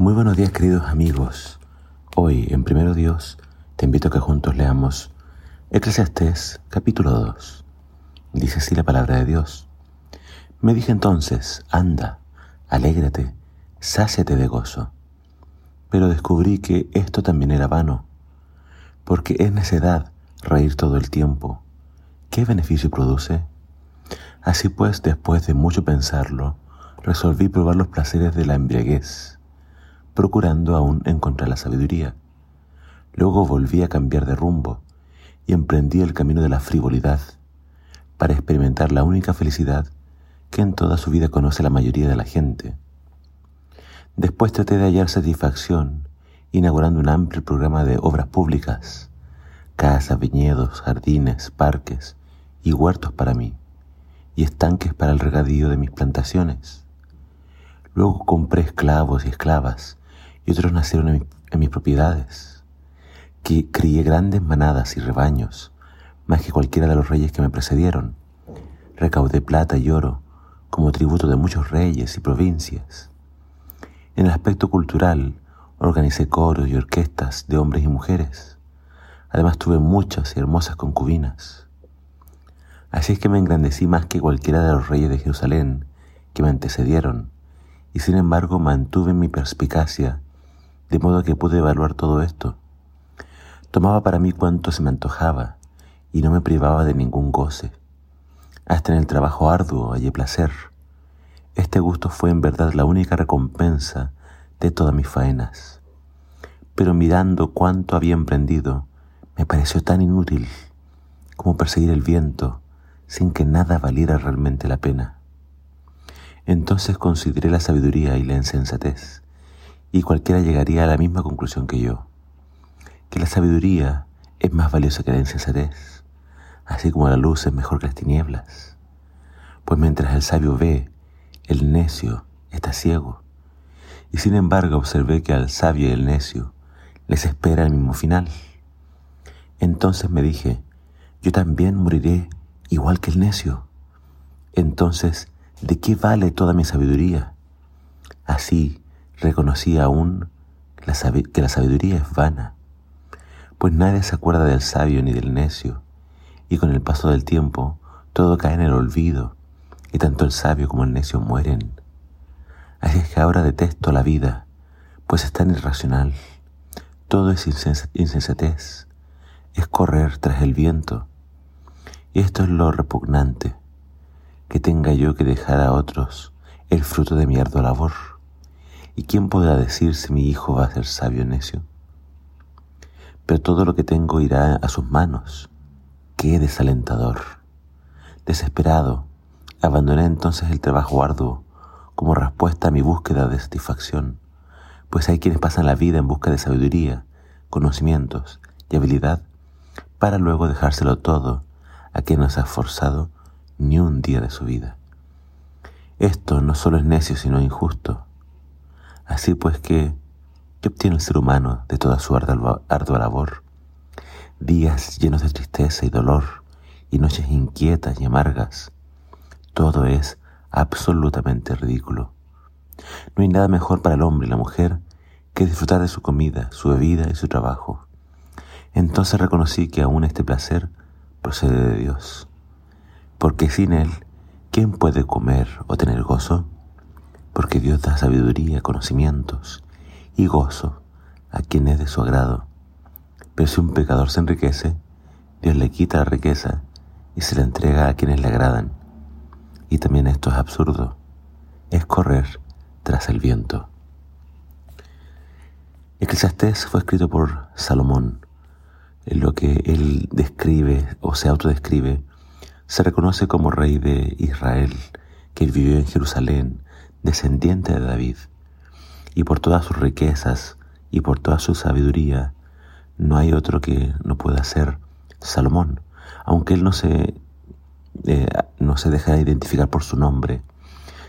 Muy buenos días queridos amigos. Hoy en Primero Dios te invito a que juntos leamos Eclesiastés capítulo 2. Dice así la palabra de Dios. Me dije entonces, anda, alégrate, sáciate de gozo. Pero descubrí que esto también era vano, porque es necedad reír todo el tiempo. ¿Qué beneficio produce? Así pues, después de mucho pensarlo, resolví probar los placeres de la embriaguez, procurando aún encontrar la sabiduría. Luego volví a cambiar de rumbo y emprendí el camino de la frivolidad para experimentar la única felicidad que en toda su vida conoce la mayoría de la gente. Después traté de hallar satisfacción inaugurando un amplio programa de obras públicas, casas, viñedos, jardines, parques y huertos para mí, y estanques para el regadío de mis plantaciones. Luego compré esclavos y esclavas, y otros nacieron en, mis propiedades, que crié grandes manadas y rebaños, más que cualquiera de los reyes que me precedieron. Recaudé plata y oro como tributo de muchos reyes y provincias. En el aspecto cultural, organicé coros y orquestas de hombres y mujeres. Además tuve muchas y hermosas concubinas. Así es que me engrandecí más que cualquiera de los reyes de Jerusalén que me antecedieron, y sin embargo mantuve mi perspicacia, de modo que pude evaluar todo esto. Tomaba para mí cuanto se me antojaba, y no me privaba de ningún goce. Hasta en el trabajo arduo hallé placer. Este gusto fue en verdad la única recompensa de todas mis faenas. Pero mirando cuánto había emprendido, me pareció tan inútil como perseguir el viento sin que nada valiera realmente la pena. Entonces consideré la sabiduría y la insensatez, y cualquiera llegaría a la misma conclusión que yo, que la sabiduría es más valiosa que la insensatez, así como la luz es mejor que las tinieblas. Pues mientras el sabio ve, el necio está ciego. Y sin embargo observé que al sabio y el necio les espera el mismo final. Entonces me dije, yo también moriré igual que el necio. Entonces, ¿de qué vale toda mi sabiduría? Así reconocí aún que la sabiduría es vana, pues nadie se acuerda del sabio ni del necio, y con el paso del tiempo todo cae en el olvido, y tanto el sabio como el necio mueren. Así es que ahora detesto la vida, pues es tan irracional. Todo es insensatez, es correr tras el viento, y esto es lo repugnante, que tenga yo que dejar a otros el fruto de mi ardua labor. ¿Y quién podrá decir si mi hijo va a ser sabio o necio? Pero todo lo que tengo irá a sus manos. Qué desalentador. Desesperado, abandoné entonces el trabajo arduo como respuesta a mi búsqueda de satisfacción, pues hay quienes pasan la vida en busca de sabiduría, conocimientos y habilidad para luego dejárselo todo a quien no se ha esforzado ni un día de su vida. Esto no solo es necio, sino injusto. Así pues que, ¿qué obtiene el ser humano de toda su ardua, ardua labor? Días llenos de tristeza y dolor, y noches inquietas y amargas. Todo es absolutamente ridículo. No hay nada mejor para el hombre y la mujer que disfrutar de su comida, su bebida y su trabajo. Entonces reconocí que aún este placer procede de Dios, porque sin Él, ¿quién puede comer o tener gozo? Porque Dios da sabiduría, conocimientos y gozo a quien es de su agrado. Pero si un pecador se enriquece, Dios le quita la riqueza y se la entrega a quienes le agradan. Y también esto es absurdo, es correr tras el viento. Eclesiastés fue escrito por Salomón, en lo que él describe o se autodescribe, se reconoce como rey de Israel, que vivió en Jerusalén, descendiente de David, y por todas sus riquezas y por toda su sabiduría, no hay otro que no pueda ser Salomón, aunque él no se, eh, no se deja identificar por su nombre,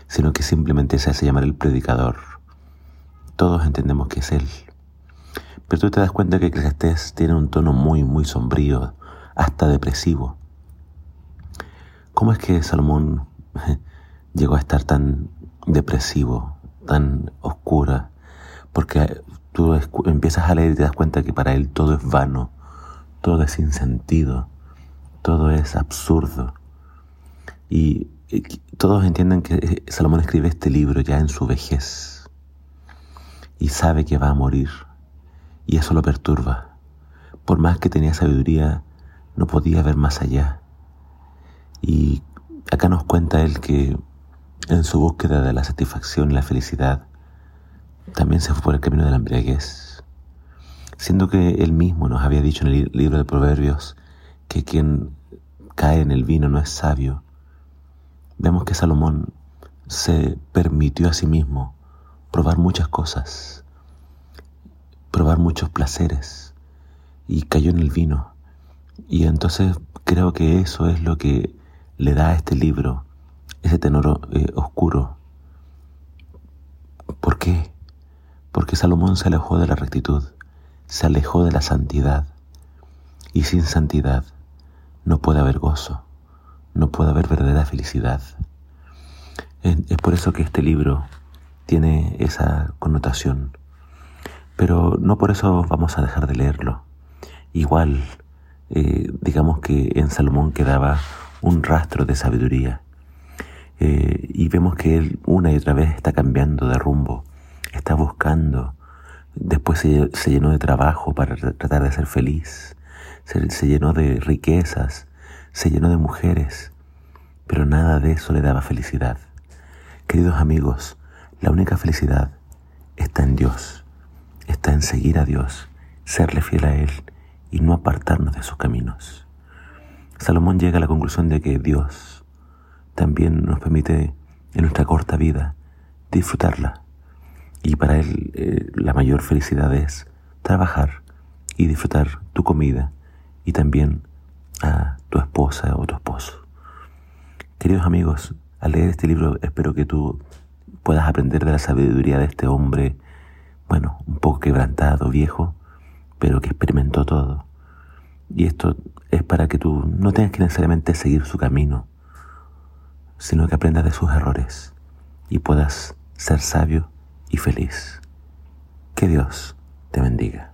sino que simplemente se hace llamar el predicador. Todos entendemos que es él. Pero tú te das cuenta que Eclesiastés tiene un tono muy, muy sombrío, hasta depresivo. ¿Cómo es que Salomón llegó a estar tan depresivo, tan oscura? porque tú empiezas a leer y te das cuenta que para él todo es vano, todo es sin sentido, todo es absurdo. Y todos entienden que eh, Salomón escribe este libro ya en su vejez y sabe que va a morir y eso lo perturba. Por más que tenía sabiduría, no podía ver más allá. Y acá nos cuenta él que en su búsqueda de la satisfacción y la felicidad, también se fue por el camino de la embriaguez, siendo que él mismo nos había dicho en el libro de Proverbios que quien cae en el vino no es sabio. Vemos que Salomón se permitió a sí mismo probar muchas cosas, probar muchos placeres, y cayó en el vino. Y entonces creo que eso es lo que le da a este libro ese tenor eh, oscuro. ¿Por qué? Porque Salomón se alejó de la rectitud, se alejó de la santidad. Y sin santidad no puede haber gozo, no puede haber verdadera felicidad. Es, por eso que este libro tiene esa connotación. Pero no por eso vamos a dejar de leerlo. Igual, eh, digamos que en Salomón quedaba un rastro de sabiduría. Eh, y vemos que él una y otra vez está cambiando de rumbo, está buscando, después se, llenó de trabajo para tratar de ser feliz, se, llenó de riquezas, se llenó de mujeres, pero nada de eso le daba felicidad. Queridos amigos, la única felicidad está en Dios, está en seguir a Dios, serle fiel a Él y no apartarnos de sus caminos. Salomón llega a la conclusión de que Dios también nos permite en nuestra corta vida disfrutarla. Y para Él eh, la mayor felicidad es trabajar y disfrutar tu comida y también a tu esposa o tu esposo. Queridos amigos, al leer este libro espero que tú puedas aprender de la sabiduría de este hombre, bueno, un poco quebrantado, viejo, pero que experimentó todo. Y esto es para que tú no tengas que necesariamente seguir su camino, sino que aprendas de sus errores y puedas ser sabio y feliz. Que Dios te bendiga.